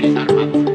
ataque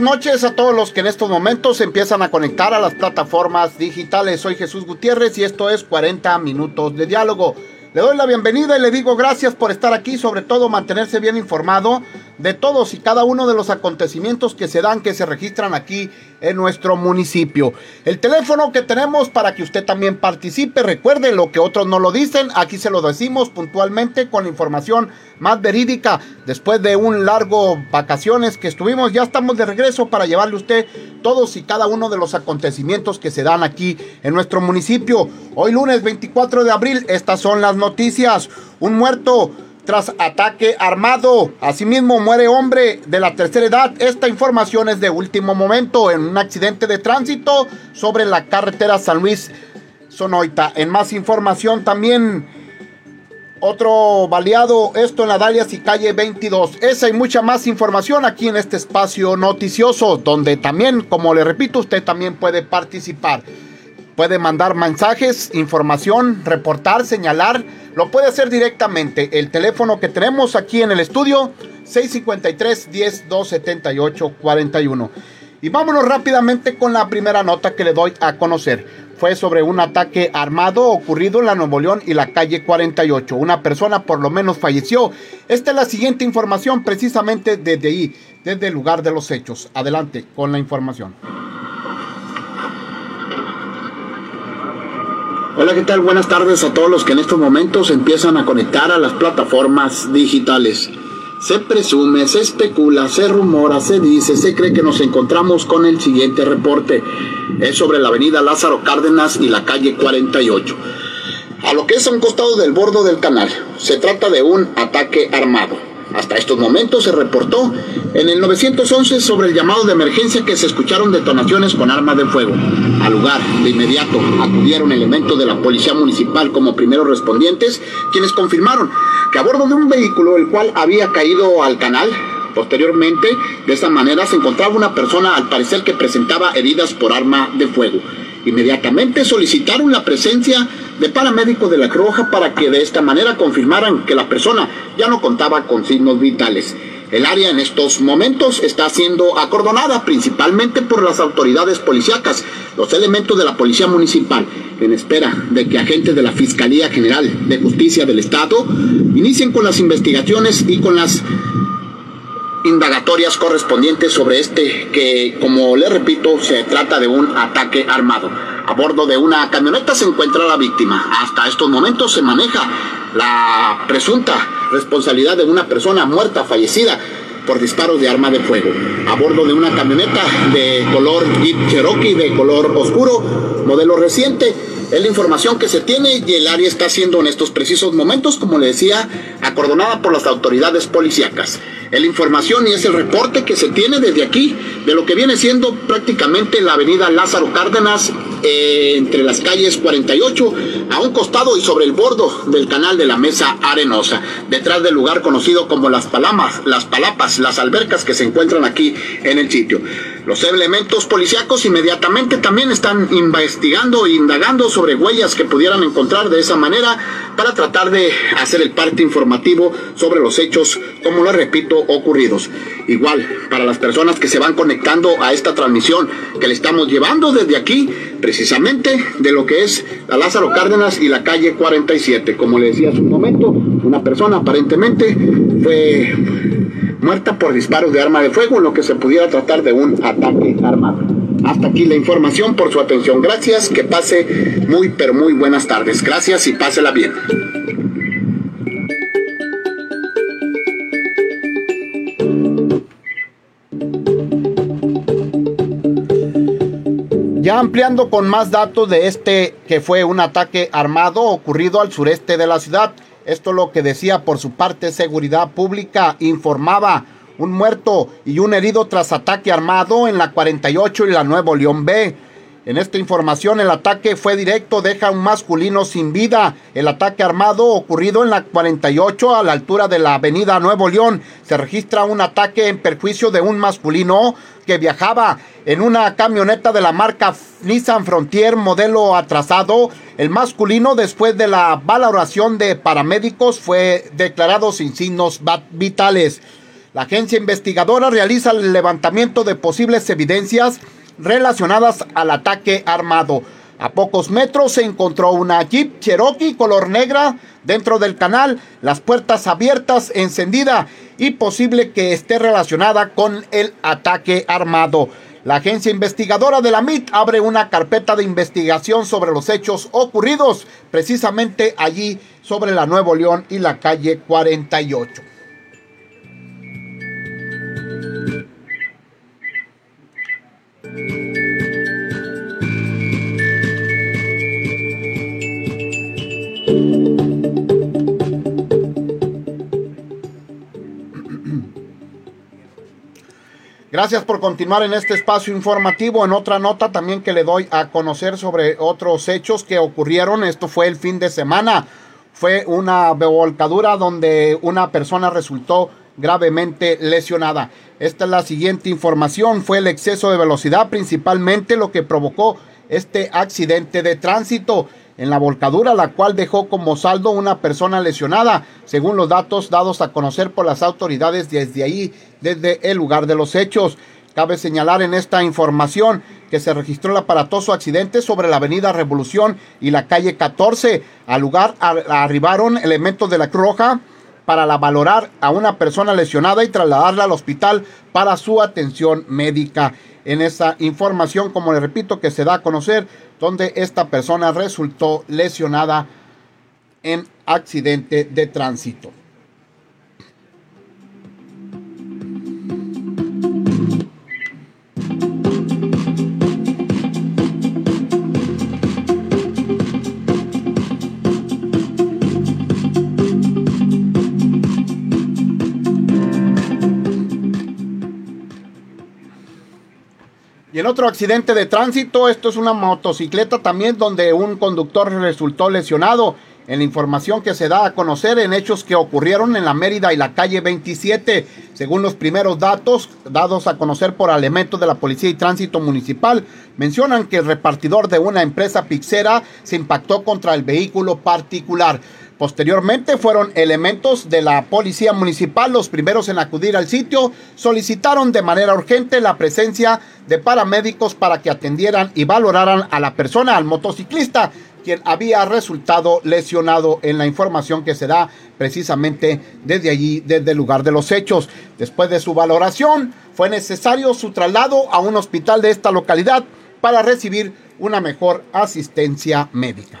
Buenas noches a todos los que en estos momentos empiezan a conectar a las plataformas digitales. Soy Jesús Gutiérrez y esto es 40 minutos de diálogo. Le doy la bienvenida y le digo gracias por estar aquí, sobre todo mantenerse bien informado de todos y cada uno de los acontecimientos que se dan, que se registran aquí en nuestro municipio. El teléfono que tenemos para que usted también participe, recuerde lo que otros no lo dicen, aquí se lo decimos puntualmente con información más verídica. Después de un largo vacaciones que estuvimos, ya estamos de regreso para llevarle a usted todos y cada uno de los acontecimientos que se dan aquí en nuestro municipio. Hoy lunes 24 de abril, estas son las noticias. Un muerto tras ataque armado. Asimismo muere hombre de la tercera edad. Esta información es de último momento en un accidente de tránsito sobre la carretera San Luis Sonoita. En más información también otro baleado, esto en la Dalias y calle 22. Esa y mucha más información aquí en este espacio noticioso, donde también, como le repito, usted también puede participar. Puede mandar mensajes, información, reportar, señalar. Lo puede hacer directamente. El teléfono que tenemos aquí en el estudio, 653 10 278 41. Y vámonos rápidamente con la primera nota que le doy a conocer. Fue sobre un ataque armado ocurrido en la Nuevo León y la calle 48. Una persona por lo menos falleció. Esta es la siguiente información precisamente desde ahí, desde el lugar de los hechos. Adelante con la información. Hola, ¿qué tal? Buenas tardes a todos los que en estos momentos empiezan a conectar a las plataformas digitales. Se presume, se especula, se rumora, se dice, se cree que nos encontramos con el siguiente reporte. Es sobre la avenida Lázaro Cárdenas y la calle 48. A lo que es a un costado del bordo del canal, se trata de un ataque armado. Hasta estos momentos se reportó en el 911 sobre el llamado de emergencia que se escucharon detonaciones con armas de fuego. Al lugar, de inmediato, acudieron elementos de la Policía Municipal como primeros respondientes, quienes confirmaron que a bordo de un vehículo el cual había caído al canal, posteriormente, de esta manera se encontraba una persona al parecer que presentaba heridas por arma de fuego. Inmediatamente solicitaron la presencia de paramédicos de la Cruz Roja para que de esta manera confirmaran que la persona ya no contaba con signos vitales. El área en estos momentos está siendo acordonada principalmente por las autoridades policíacas, los elementos de la Policía Municipal, en espera de que agentes de la Fiscalía General de Justicia del Estado inicien con las investigaciones y con las indagatorias correspondientes sobre este que, como le repito, se trata de un ataque armado. A bordo de una camioneta se encuentra la víctima. Hasta estos momentos se maneja la presunta responsabilidad de una persona muerta, fallecida por disparos de arma de fuego. A bordo de una camioneta de color Jeep Cherokee de color oscuro, modelo reciente, es la información que se tiene y el área está siendo en estos precisos momentos, como le decía, acordonada por las autoridades policíacas. Es la información y es el reporte que se tiene desde aquí de lo que viene siendo prácticamente la avenida Lázaro Cárdenas eh, entre las calles 48 a un costado y sobre el bordo del canal de la Mesa Arenosa, detrás del lugar conocido como las Palamas, las Palapas, las albercas que se encuentran aquí en el sitio. Los elementos policíacos inmediatamente también están investigando e indagando sobre huellas que pudieran encontrar de esa manera para tratar de hacer el parte informativo sobre los hechos, como lo repito, ocurridos. Igual, para las personas que se van conectando a esta transmisión que le estamos llevando desde aquí, precisamente de lo que es la Lázaro Cárdenas y la calle 47. Como le decía hace un momento, una persona aparentemente fue muerta por disparos de arma de fuego, en lo que se pudiera tratar de un ataque armado. Hasta aquí la información por su atención. Gracias, que pase muy pero muy buenas tardes. Gracias y pásela bien. Ya ampliando con más datos de este que fue un ataque armado ocurrido al sureste de la ciudad. Esto lo que decía por su parte Seguridad Pública informaba un muerto y un herido tras ataque armado en la 48 y la Nuevo León B. En esta información el ataque fue directo, deja a un masculino sin vida. El ataque armado ocurrido en la 48 a la altura de la avenida Nuevo León. Se registra un ataque en perjuicio de un masculino que viajaba en una camioneta de la marca Nissan Frontier modelo atrasado. El masculino después de la valoración de paramédicos fue declarado sin signos vitales. La agencia investigadora realiza el levantamiento de posibles evidencias relacionadas al ataque armado. A pocos metros se encontró una Jeep Cherokee color negra dentro del canal, las puertas abiertas, encendida y posible que esté relacionada con el ataque armado. La agencia investigadora de la MIT abre una carpeta de investigación sobre los hechos ocurridos precisamente allí sobre la Nuevo León y la calle 48. Gracias por continuar en este espacio informativo. En otra nota también que le doy a conocer sobre otros hechos que ocurrieron. Esto fue el fin de semana. Fue una volcadura donde una persona resultó gravemente lesionada. Esta es la siguiente información. Fue el exceso de velocidad principalmente lo que provocó este accidente de tránsito en la volcadura, la cual dejó como saldo una persona lesionada, según los datos dados a conocer por las autoridades desde ahí, desde el lugar de los hechos. Cabe señalar en esta información que se registró el aparatoso accidente sobre la avenida Revolución y la calle 14. Al lugar arribaron elementos de la Cruz Roja para la valorar a una persona lesionada y trasladarla al hospital para su atención médica. En esa información, como le repito, que se da a conocer, donde esta persona resultó lesionada en accidente de tránsito. En otro accidente de tránsito, esto es una motocicleta también donde un conductor resultó lesionado. En la información que se da a conocer en hechos que ocurrieron en la Mérida y la calle 27, según los primeros datos dados a conocer por elementos de la Policía y Tránsito Municipal, mencionan que el repartidor de una empresa pixera se impactó contra el vehículo particular. Posteriormente fueron elementos de la policía municipal los primeros en acudir al sitio. Solicitaron de manera urgente la presencia de paramédicos para que atendieran y valoraran a la persona, al motociclista, quien había resultado lesionado en la información que se da precisamente desde allí, desde el lugar de los hechos. Después de su valoración, fue necesario su traslado a un hospital de esta localidad para recibir una mejor asistencia médica.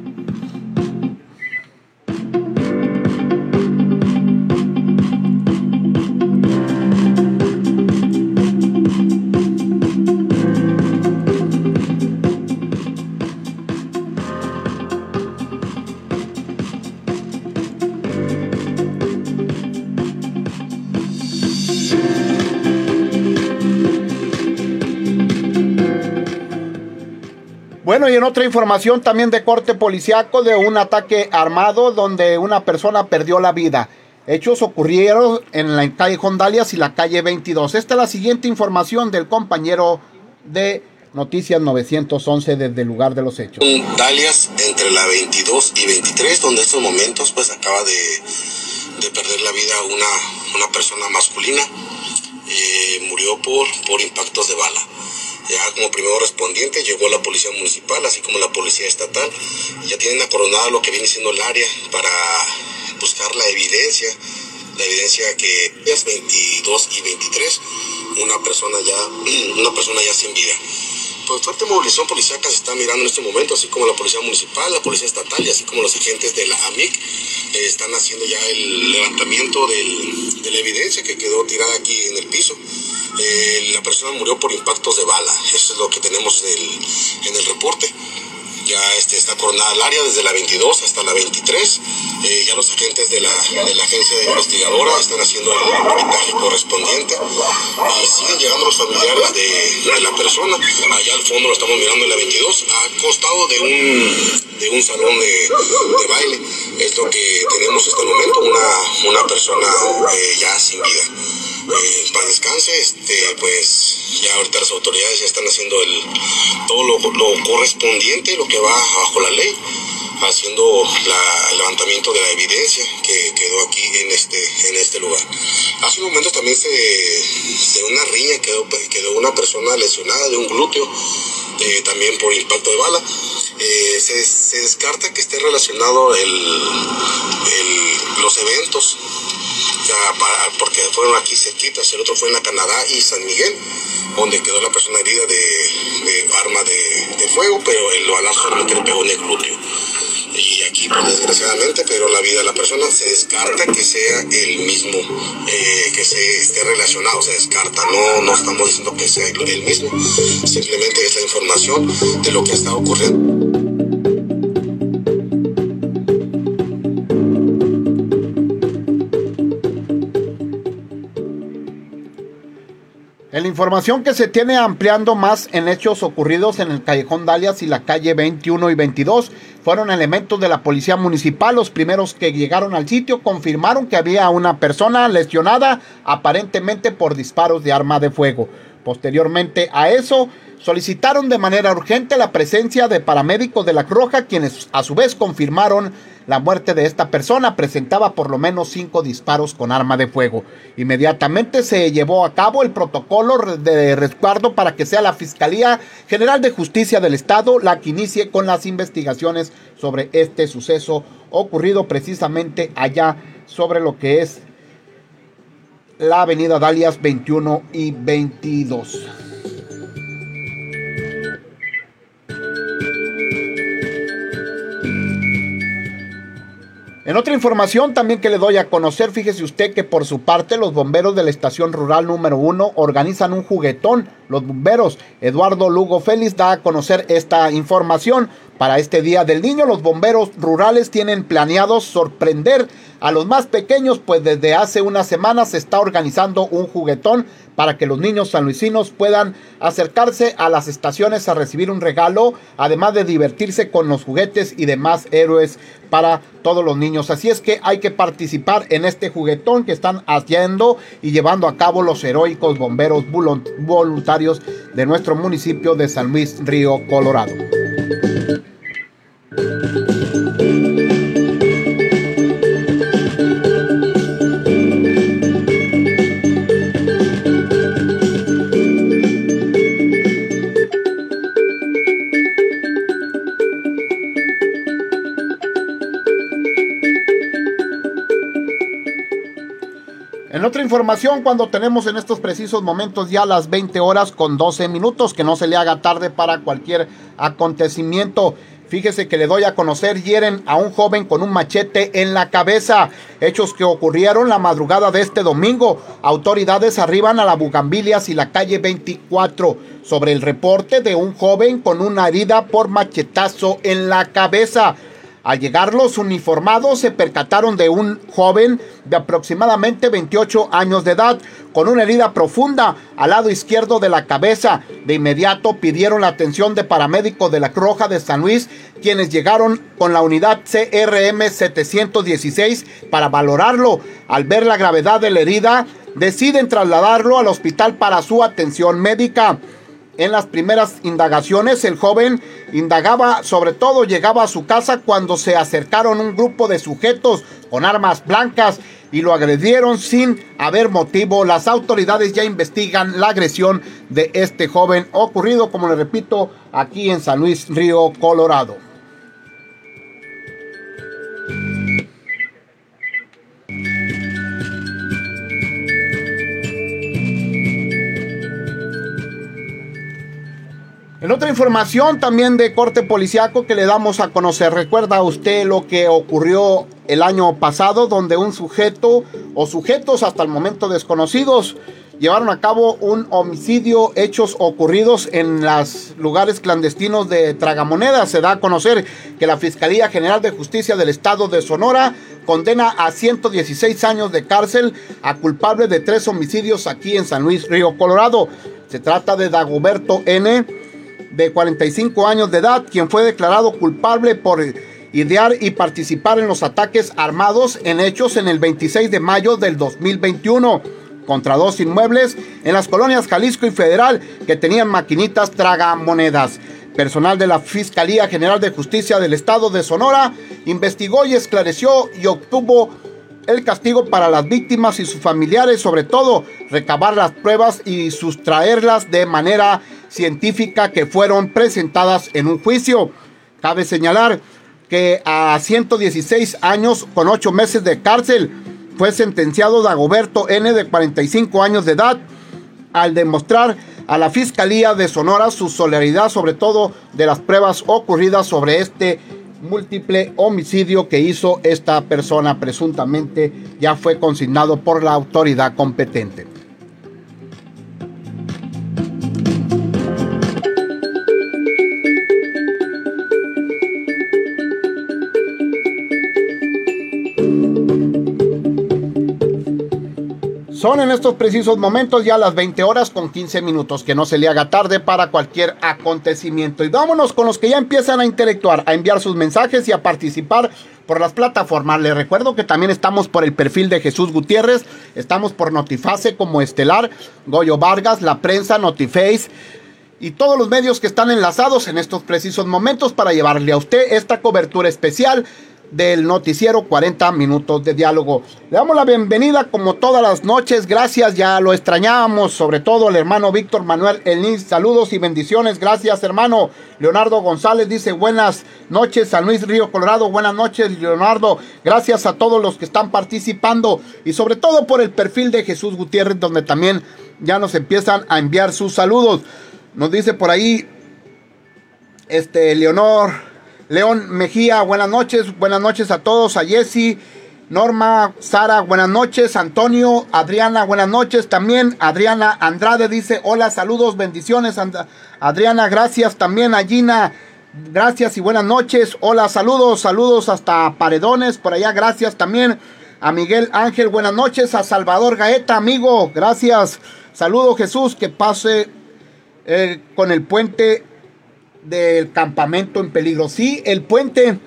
Bueno, y en otra información también de corte policiaco de un ataque armado donde una persona perdió la vida. Hechos ocurrieron en la calle Jondalias y la calle 22. Esta es la siguiente información del compañero de Noticias 911 desde el lugar de los hechos. Dalias entre la 22 y 23, donde en estos momentos pues acaba de, perder la vida una, una persona masculina. Eh, murió por, por impactos de bala. Ya como primero respondiente llegó la policía municipal, así como la policía estatal. Ya tienen acoronada lo que viene siendo el área para buscar la evidencia, la evidencia que es 22 y 23, una persona ya, una persona ya sin vida. Pues fuerte movilización policíaca se está mirando en este momento, así como la policía municipal, la policía estatal y así como los agentes de la AMIC eh, están haciendo ya el levantamiento del, de la evidencia que quedó tirada aquí en el piso. Eh, la persona murió por impactos de bala. Eso es lo que tenemos en el, reporte. ya este, está coronada el área desde la 22 hasta la 23. Eh, ya los agentes de la, de la agencia investigadora están haciendo el peritaje correspondiente y siguen llegando los familiares de, de, la persona. Allá al fondo lo estamos mirando en la 22, a costado de un, de un salón de, de baile. Es lo que tenemos hasta el momento, una, una persona eh, ya sin vida. Para descanse, este, pues ya ahorita las autoridades ya están haciendo el, todo lo, lo correspondiente, lo que va bajo la ley, haciendo la, el levantamiento de la evidencia que quedó aquí en este, en este lugar. Hace un momento también se, de una riña quedó, quedó una persona lesionada de un glúteo, eh, también por impacto de bala. Eh, se, se, descarta que esté relacionado el, el, los eventos, porque fueron aquí cerquitas, el otro fue en la Canadá y San Miguel donde quedó la persona herida de, arma de, fuego, pero el balazo realmente le pegó en el glúteo. Y aquí, pues, desgraciadamente, pero la vida de la persona se descarta que sea el mismo, eh, que se esté relacionado, se descarta. No, no estamos diciendo que sea el mismo, simplemente es la información de lo que está ocurriendo. La información que se tiene ampliando más en hechos ocurridos en el Callejón Dalias y la calle 21 y 22, fueron elementos de la policía municipal. Los primeros que llegaron al sitio confirmaron que había una persona lesionada aparentemente por disparos de arma de fuego. Posteriormente a eso, solicitaron de manera urgente la presencia de paramédicos de la Roja, quienes a su vez confirmaron la muerte de esta persona. Presentaba por lo menos cinco disparos con arma de fuego. Inmediatamente se llevó a cabo el protocolo de resguardo para que sea la Fiscalía General de Justicia del Estado la que inicie con las investigaciones sobre este suceso ocurrido precisamente allá sobre lo que es la avenida Dalias 21 y 22. En otra información también que le doy a conocer, fíjese usted que por su parte los bomberos de la estación rural número uno organizan un juguetón. Los bomberos Eduardo Lugo Félix da a conocer esta información. Para este Día del Niño, los bomberos rurales tienen planeado sorprender a los más pequeños, pues desde hace una semana se está organizando un juguetón para que los niños sanluisinos puedan acercarse a las estaciones a recibir un regalo, además de divertirse con los juguetes y demás héroes para todos los niños. Así es que hay que participar en este juguetón que están haciendo y llevando a cabo los heroicos bomberos voluntarios de nuestro municipio de San Luis Río, Colorado. En otra información, cuando tenemos en estos precisos momentos ya las 20 horas con 12 minutos, que no se le haga tarde para cualquier acontecimiento. Fíjese que le doy a conocer, hieren a un joven con un machete en la cabeza. Hechos que ocurrieron la madrugada de este domingo. Autoridades arriban a la Bugambilias y la calle 24 sobre el reporte de un joven con una herida por machetazo en la cabeza. Al llegar los uniformados se percataron de un joven de aproximadamente 28 años de edad con una herida profunda al lado izquierdo de la cabeza. De inmediato pidieron la atención de paramédicos de la Croja de San Luis, quienes llegaron con la unidad CRM 716 para valorarlo. Al ver la gravedad de la herida, deciden trasladarlo al hospital para su atención médica. En las primeras indagaciones, el joven indagaba, sobre todo llegaba a su casa cuando se acercaron un grupo de sujetos con armas blancas y lo agredieron sin haber motivo. Las autoridades ya investigan la agresión de este joven ocurrido, como le repito, aquí en San Luis Río, Colorado. En otra información también de corte policiaco que le damos a conocer, ¿recuerda usted lo que ocurrió el año pasado donde un sujeto o sujetos hasta el momento desconocidos llevaron a cabo un homicidio, hechos ocurridos en los lugares clandestinos de Tragamonedas. Se da a conocer que la Fiscalía General de Justicia del Estado de Sonora condena a 116 años de cárcel a culpable de tres homicidios aquí en San Luis Río Colorado. Se trata de Dagoberto N., de 45 años de edad, quien fue declarado culpable por idear y participar en los ataques armados en hechos en el 26 de mayo del 2021 contra dos inmuebles en las colonias Jalisco y Federal que tenían maquinitas tragamonedas. Personal de la Fiscalía General de Justicia del Estado de Sonora investigó y esclareció y obtuvo el castigo para las víctimas y sus familiares, sobre todo recabar las pruebas y sustraerlas de manera científica que fueron presentadas en un juicio. Cabe señalar que a 116 años con 8 meses de cárcel fue sentenciado Dagoberto N de 45 años de edad al demostrar a la Fiscalía de Sonora su solidaridad sobre todo de las pruebas ocurridas sobre este múltiple homicidio que hizo esta persona presuntamente ya fue consignado por la autoridad competente. Son en estos precisos momentos ya las 20 horas con 15 minutos, que no se le haga tarde para cualquier acontecimiento. Y vámonos con los que ya empiezan a intelectuar, a enviar sus mensajes y a participar por las plataformas. Les recuerdo que también estamos por el perfil de Jesús Gutiérrez, estamos por Notiface como Estelar, Goyo Vargas, La Prensa, Notiface y todos los medios que están enlazados en estos precisos momentos para llevarle a usted esta cobertura especial del noticiero 40 minutos de diálogo. Le damos la bienvenida como todas las noches, gracias, ya lo extrañábamos, sobre todo el hermano Víctor Manuel Elnis, saludos y bendiciones, gracias hermano. Leonardo González dice buenas noches, San Luis Río Colorado, buenas noches Leonardo, gracias a todos los que están participando y sobre todo por el perfil de Jesús Gutiérrez donde también ya nos empiezan a enviar sus saludos. Nos dice por ahí, este, Leonor León Mejía, buenas noches, buenas noches a todos, a Jesse, Norma, Sara, buenas noches, Antonio, Adriana, buenas noches, también Adriana Andrade dice, hola, saludos, bendiciones, Adriana, gracias, también a Gina, gracias y buenas noches, hola, saludos, saludos hasta Paredones, por allá, gracias también a Miguel Ángel, buenas noches, a Salvador Gaeta, amigo, gracias, saludo Jesús, que pase eh, con el puente del campamento en peligro. Sí, el puente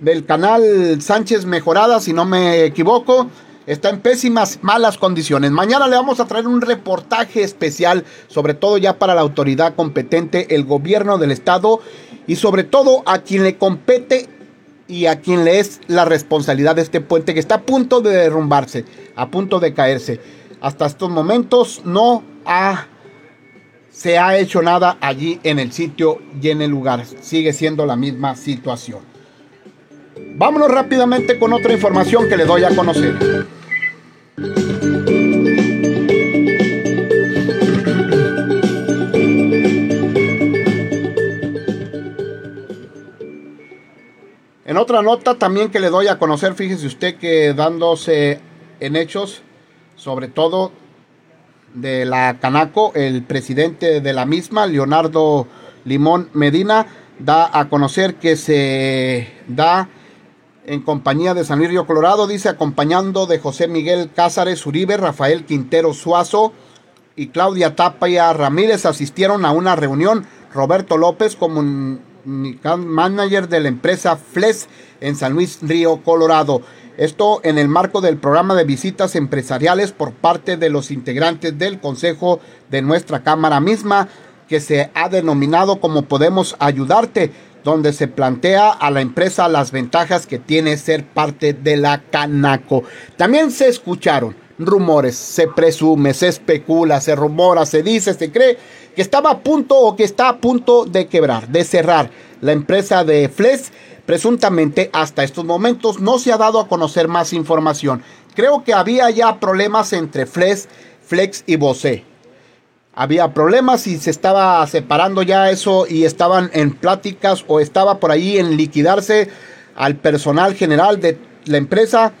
del canal Sánchez Mejorada, si no me equivoco, está en pésimas, malas condiciones. Mañana le vamos a traer un reportaje especial, sobre todo ya para la autoridad competente, el gobierno del estado y sobre todo a quien le compete y a quien le es la responsabilidad de este puente que está a punto de derrumbarse, a punto de caerse. Hasta estos momentos no ha se ha hecho nada allí en el sitio y en el lugar. Sigue siendo la misma situación. Vámonos rápidamente con otra información que le doy a conocer. En otra nota también que le doy a conocer, fíjese usted que dándose en hechos, sobre todo de la Canaco, el presidente de la misma, Leonardo Limón Medina, da a conocer que se da en compañía de San Luis Colorado, dice acompañando de José Miguel Cázares Uribe, Rafael Quintero Suazo y Claudia Tapia Ramírez asistieron a una reunión. Roberto López como manager de la empresa FLES en San Luis Río Colorado. Esto en el marco del programa de visitas empresariales por parte de los integrantes del Consejo de nuestra Cámara misma, que se ha denominado como Podemos Ayudarte, donde se plantea a la empresa las ventajas que tiene ser parte de la Canaco. También se escucharon rumores, se presume, se especula, se rumora, se dice, se cree que estaba a punto o que está a punto de quebrar, de cerrar la empresa de Fles Presuntamente, hasta estos momentos no se ha dado a conocer más información. Creo que había ya problemas entre Flex, Flex y Bose. Había problemas y se estaba separando ya eso y estaban en pláticas o estaba por ahí en liquidarse al personal general de la empresa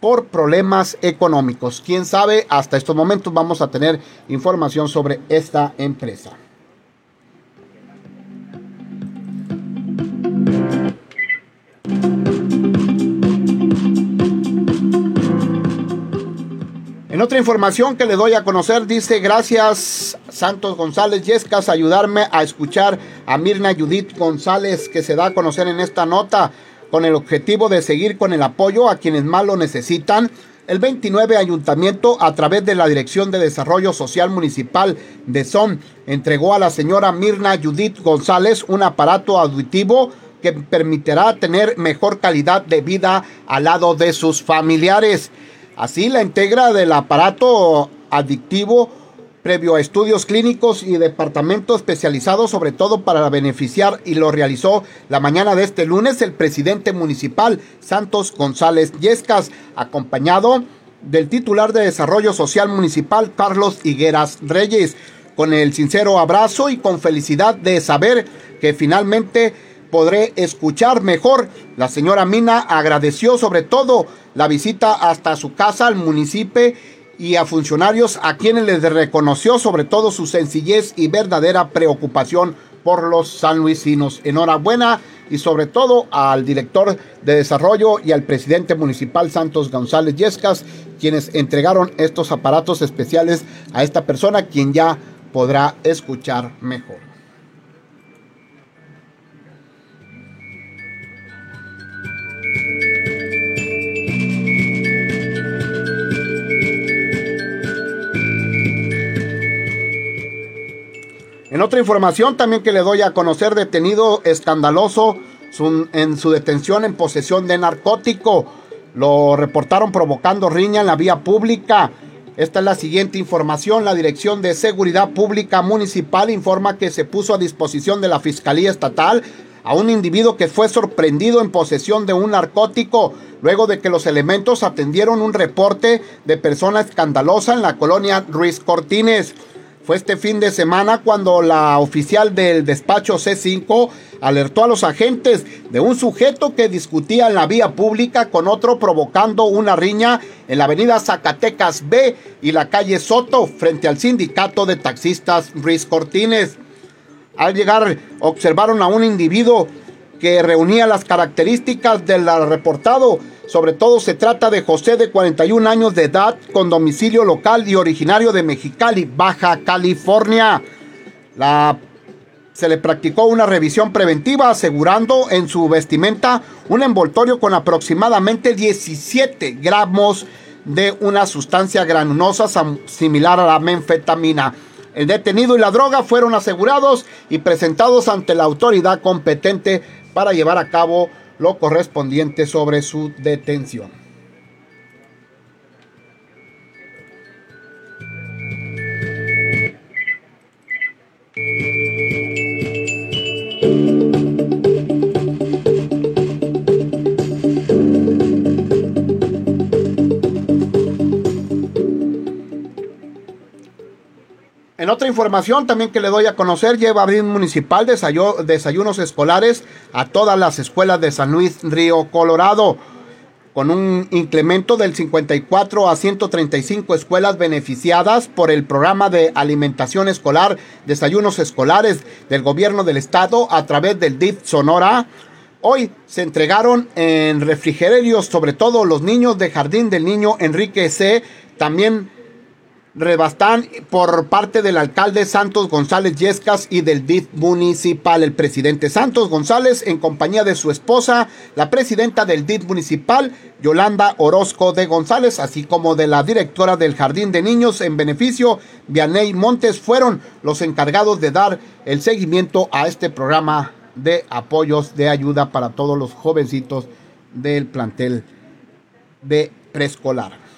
por problemas económicos. Quién sabe, hasta estos momentos vamos a tener información sobre esta empresa. En otra información que le doy a conocer, dice gracias Santos González Yescas ayudarme a escuchar a Mirna Judith González que se da a conocer en esta nota con el objetivo de seguir con el apoyo a quienes más lo necesitan. El 29 Ayuntamiento, a través de la Dirección de Desarrollo Social Municipal de SON, entregó a la señora Mirna Judith González un aparato auditivo que permitirá tener mejor calidad de vida al lado de sus familiares. Así, la integra del aparato adictivo previo a estudios clínicos y departamento especializado sobre todo para beneficiar y lo realizó la mañana de este lunes el presidente municipal Santos González Yescas, acompañado del titular de Desarrollo Social Municipal Carlos Higueras Reyes, con el sincero abrazo y con felicidad de saber que finalmente podré escuchar mejor. La señora Mina agradeció sobre todo la visita hasta su casa al municipio y a funcionarios a quienes les reconoció sobre todo su sencillez y verdadera preocupación por los sanluisinos. Enhorabuena y sobre todo al director de desarrollo y al presidente municipal Santos González Yescas, quienes entregaron estos aparatos especiales a esta persona, quien ya podrá escuchar mejor. En otra información también que le doy a conocer, detenido escandaloso en su detención en posesión de narcótico. Lo reportaron provocando riña en la vía pública. Esta es la siguiente información. La Dirección de Seguridad Pública Municipal informa que se puso a disposición de la Fiscalía Estatal a un individuo que fue sorprendido en posesión de un narcótico luego de que los elementos atendieron un reporte de persona escandalosa en la colonia Ruiz Cortines. Fue este fin de semana cuando la oficial del despacho C5 alertó a los agentes de un sujeto que discutía en la vía pública con otro provocando una riña en la avenida Zacatecas B y la calle Soto frente al sindicato de taxistas Ruiz Cortines. Al llegar observaron a un individuo que reunía las características del reportado sobre todo se trata de José de 41 años de edad con domicilio local y originario de Mexicali, Baja California. se le practicó una revisión preventiva asegurando en su vestimenta un envoltorio con aproximadamente 17 gramos de una sustancia granulosa similar a la menfetamina. El detenido y la droga fueron asegurados y presentados ante la autoridad competente para llevar a cabo lo correspondiente sobre su detención. Otra información también que le doy a conocer, lleva abril municipal desayunos escolares a todas las escuelas de San Luis Río Colorado, con un incremento del 54 a 135 escuelas beneficiadas por el programa de alimentación escolar, desayunos escolares del gobierno del estado a través del DIF Sonora. Hoy se entregaron en refrigerios, sobre todo los niños de Jardín del Niño Enrique C. También rebastán por parte del alcalde Santos González Yescas y del DIF municipal. El presidente Santos González, en compañía de su esposa, la presidenta del DIF municipal, Yolanda Orozco de González, así como de la directora del Jardín de Niños en beneficio, Vianey Montes, fueron los encargados de dar el seguimiento a este programa de apoyos de ayuda para todos los jovencitos del plantel de preescolar.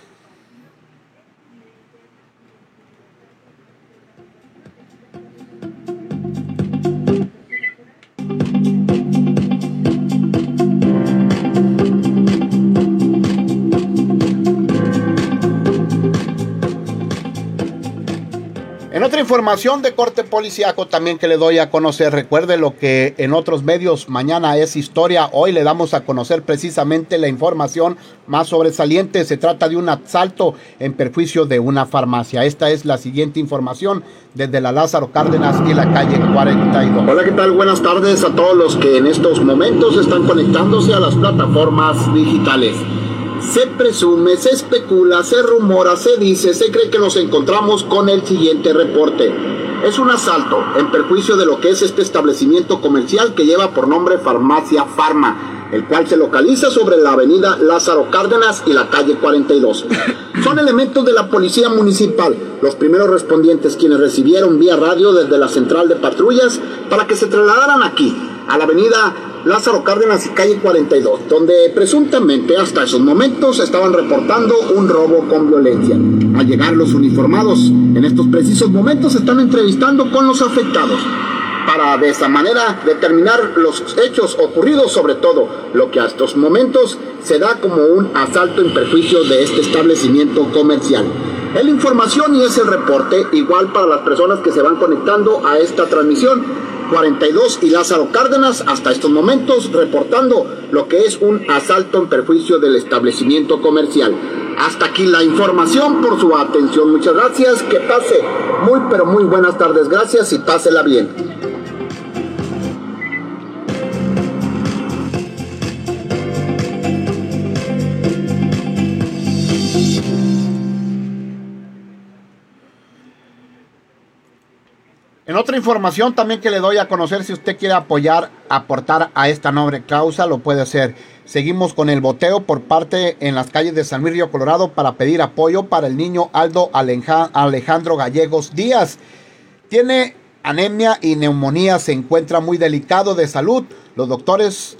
Información de corte policiaco también que le doy a conocer, recuerde lo que en otros medios mañana es historia, hoy le damos a conocer precisamente la información más sobresaliente, se trata de un asalto en perjuicio de una farmacia. Esta es la siguiente información desde la Lázaro Cárdenas y la calle 42. Hola, ¿qué tal? Buenas tardes a todos los que en estos momentos están conectándose a las plataformas digitales. Se presume, se especula, se rumora, se dice, se cree que nos encontramos con el siguiente reporte. Es un asalto en perjuicio de lo que es este establecimiento comercial que lleva por nombre Farmacia Farma, el cual se localiza sobre la avenida Lázaro Cárdenas y la calle 42. Son elementos de la policía municipal, los primeros respondientes quienes recibieron vía radio desde la central de patrullas para que se trasladaran aquí, a la avenida Lázaro Cárdenas y calle 42, donde presuntamente hasta esos momentos estaban reportando un robo con violencia. Al llegar los uniformados, en estos precisos momentos están entrevistando con los afectados para de esa manera determinar los hechos ocurridos, sobre todo lo que a estos momentos se da como un asalto en perjuicio de este establecimiento comercial. Es la información y es el reporte, igual para las personas que se van conectando a esta transmisión 42 y Lázaro Cárdenas hasta estos momentos reportando lo que es un asalto en perjuicio del establecimiento comercial. Hasta aquí la información por su atención. Muchas gracias. Que pase muy pero muy buenas tardes. Gracias y pásela bien. En otra información también que le doy a conocer, si usted quiere apoyar, aportar a esta noble causa, lo puede hacer. Seguimos con el boteo por parte en las calles de San Luis Río Colorado para pedir apoyo para el niño Aldo Alejandro Gallegos Díaz. Tiene anemia y neumonía, se encuentra muy delicado de salud. Los doctores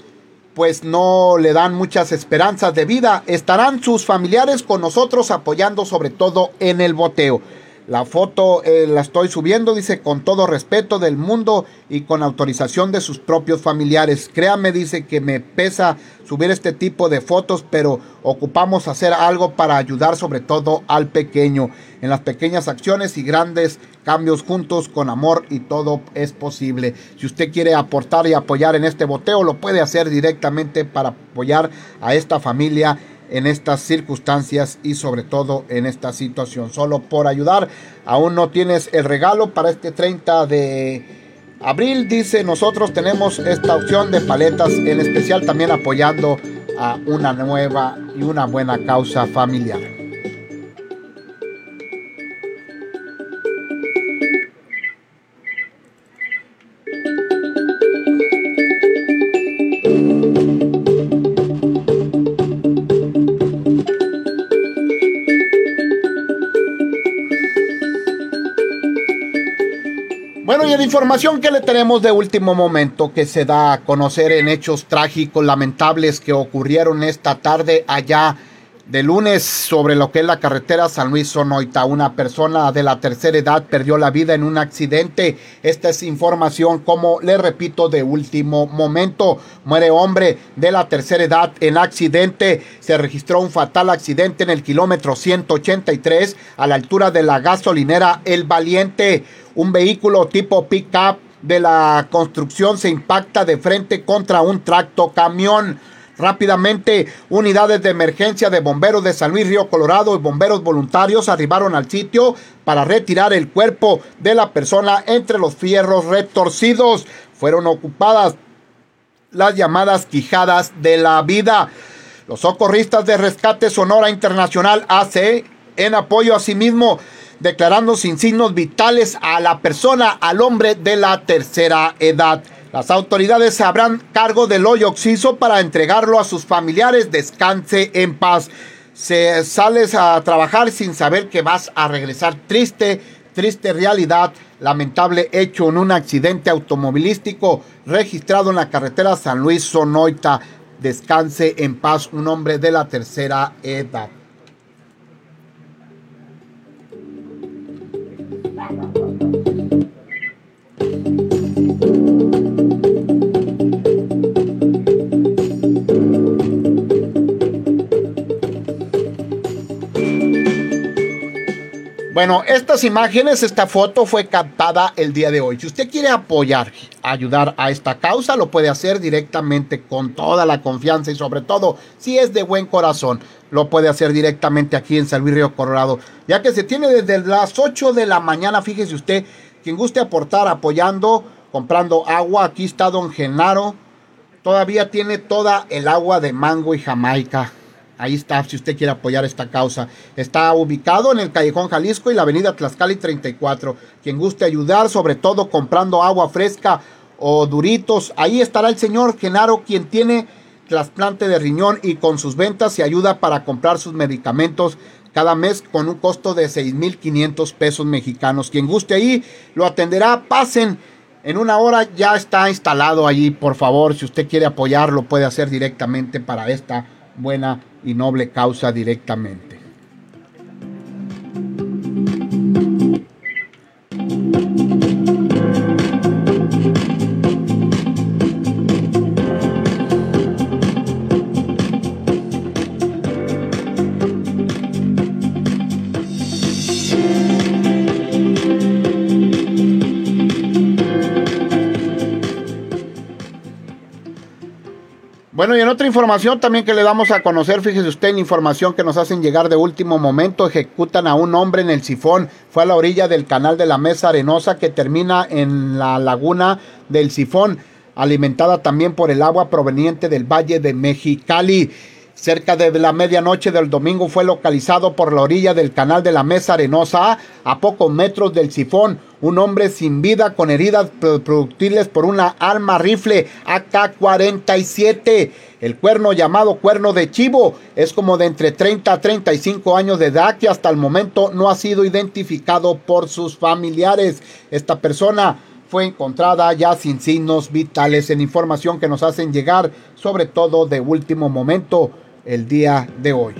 pues no le dan muchas esperanzas de vida. Estarán sus familiares con nosotros apoyando sobre todo en el boteo. La foto eh, la estoy subiendo, dice, con todo respeto del mundo y con autorización de sus propios familiares. Créame, dice, que me pesa subir este tipo de fotos, pero ocupamos hacer algo para ayudar sobre todo al pequeño. En las pequeñas acciones y grandes cambios juntos con amor y todo es posible. Si usted quiere aportar y apoyar en este boteo, lo puede hacer directamente para apoyar a esta familia en estas circunstancias y sobre todo en esta situación. Solo por ayudar, aún no tienes el regalo para este 30 de abril. Dice, nosotros tenemos esta opción de paletas, en especial también apoyando a una nueva y una buena causa familiar. Información que le tenemos de último momento que se da a conocer en hechos trágicos, lamentables que ocurrieron esta tarde allá de lunes sobre lo que es la carretera San Luis Sonoita. Una persona de la tercera edad perdió la vida en un accidente. Esta es información, como le repito, de último momento. Muere hombre de la tercera edad en accidente. Se registró un fatal accidente en el kilómetro 183 a la altura de la gasolinera El Valiente. Un vehículo tipo pick-up de la construcción se impacta de frente contra un tracto camión. Rápidamente, unidades de emergencia de bomberos de San Luis Río Colorado y bomberos voluntarios arribaron al sitio para retirar el cuerpo de la persona entre los fierros retorcidos. Fueron ocupadas las llamadas quijadas de la vida. Los socorristas de Rescate Sonora Internacional AC, en apoyo a sí mismo, declarando sin signos vitales a la persona, al hombre de la tercera edad. Las autoridades se habrán cargo del hoyo oxiso para entregarlo a sus familiares. Descanse en paz. Se sales a trabajar sin saber que vas a regresar triste, triste realidad, lamentable hecho en un accidente automovilístico registrado en la carretera San Luis Sonoita. Descanse en paz un hombre de la tercera edad. Thank you. Bueno, estas imágenes, esta foto fue captada el día de hoy. Si usted quiere apoyar, ayudar a esta causa, lo puede hacer directamente con toda la confianza y sobre todo, si es de buen corazón, lo puede hacer directamente aquí en San Luis Río Colorado. Ya que se tiene desde las 8 de la mañana, fíjese usted, quien guste aportar apoyando, comprando agua, aquí está don Genaro. Todavía tiene toda el agua de mango y jamaica Ahí está, si usted quiere apoyar esta causa. Está ubicado en el Callejón Jalisco y la avenida Tlaxcali 34. Quien guste ayudar, sobre todo comprando agua fresca o duritos, ahí estará el señor Genaro, quien tiene trasplante de riñón y con sus ventas se ayuda para comprar sus medicamentos cada mes con un costo de 6.500 pesos mexicanos. Quien guste ahí, lo atenderá. Pasen. En una hora ya está instalado allí, por favor, si usted quiere apoyar, lo puede hacer directamente para esta buena y noble causa directamente. Bueno, y en otra información también que le damos a conocer, fíjese usted en información que nos hacen llegar de último momento, ejecutan a un hombre en el sifón, fue a la orilla del canal de la Mesa Arenosa que termina en la laguna del sifón, alimentada también por el agua proveniente del Valle de Mexicali. Cerca de la medianoche del domingo fue localizado por la orilla del canal de la Mesa Arenosa, a pocos metros del sifón, un hombre sin vida con heridas productiles por una arma rifle AK-47. El cuerno llamado cuerno de chivo es como de entre 30 a 35 años de edad que hasta el momento no ha sido identificado por sus familiares. Esta persona fue encontrada ya sin signos vitales en información que nos hacen llegar, sobre todo de último momento el día de hoy.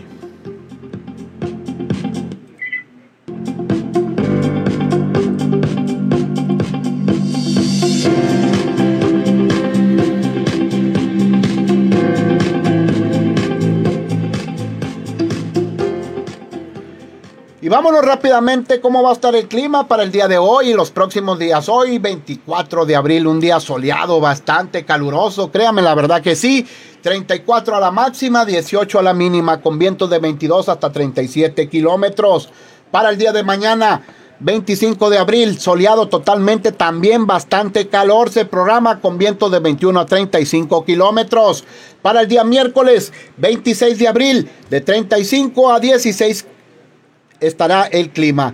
Y vámonos rápidamente, ¿cómo va a estar el clima para el día de hoy y los próximos días? Hoy, 24 de abril, un día soleado, bastante caluroso, créame la verdad que sí. 34 a la máxima, 18 a la mínima, con vientos de 22 hasta 37 kilómetros. Para el día de mañana, 25 de abril, soleado totalmente, también bastante calor. Se programa con vientos de 21 a 35 kilómetros. Para el día miércoles, 26 de abril, de 35 a 16 estará el clima.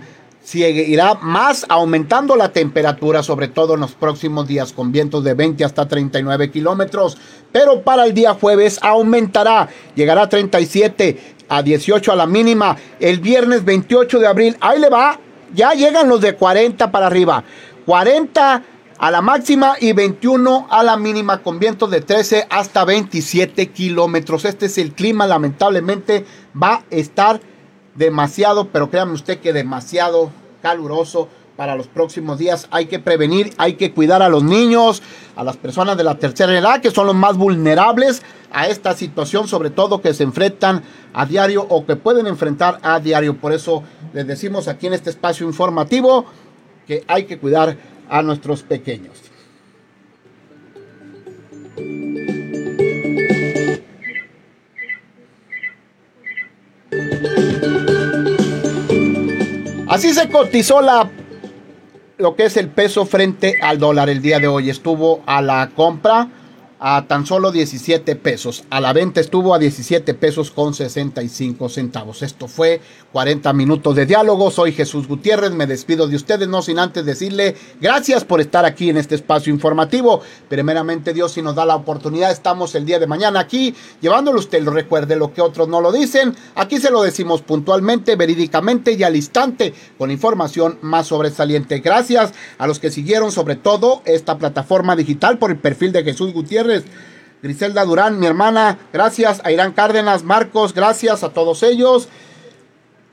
Seguirá más aumentando la temperatura, sobre todo en los próximos días, con vientos de 20 hasta 39 kilómetros. Pero para el día jueves aumentará, llegará a 37 a 18 a la mínima. El viernes 28 de abril, ahí le va, ya llegan los de 40 para arriba. 40 a la máxima y 21 a la mínima con vientos de 13 hasta 27 kilómetros. Este es el clima, lamentablemente va a estar demasiado, pero créanme usted que demasiado caluroso para los próximos días. Hay que prevenir, hay que cuidar a los niños, a las personas de la tercera edad, que son los más vulnerables a esta situación, sobre todo que se enfrentan a diario o que pueden enfrentar a diario. Por eso les decimos aquí en este espacio informativo que hay que cuidar a nuestros pequeños. Así se cotizó la lo que es el peso frente al dólar el día de hoy. Estuvo a la compra a tan solo 17 pesos. A la venta estuvo a 17 pesos con 65 centavos. Esto fue 40 minutos de diálogo. Soy Jesús Gutiérrez. Me despido de ustedes, no sin antes decirle gracias por estar aquí en este espacio informativo. Primeramente, Dios, si nos da la oportunidad, estamos el día de mañana aquí llevándolo usted. Recuerde lo que otros no lo dicen. Aquí se lo decimos puntualmente, verídicamente y al instante con información más sobresaliente. Gracias a los que siguieron, sobre todo, esta plataforma digital por el perfil de Jesús Gutiérrez Griselda Durán, mi hermana, gracias. A Irán Cárdenas, Marcos, gracias a todos ellos.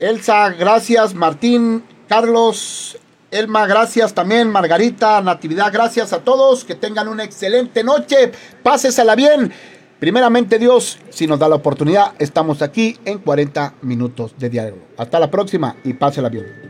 Elsa, gracias. Martín, Carlos, Elma, gracias también. Margarita, Natividad, gracias a todos. Que tengan una excelente noche. Pásesela bien. Primeramente Dios, si nos da la oportunidad, estamos aquí en 40 minutos de diálogo. Hasta la próxima y pásela bien.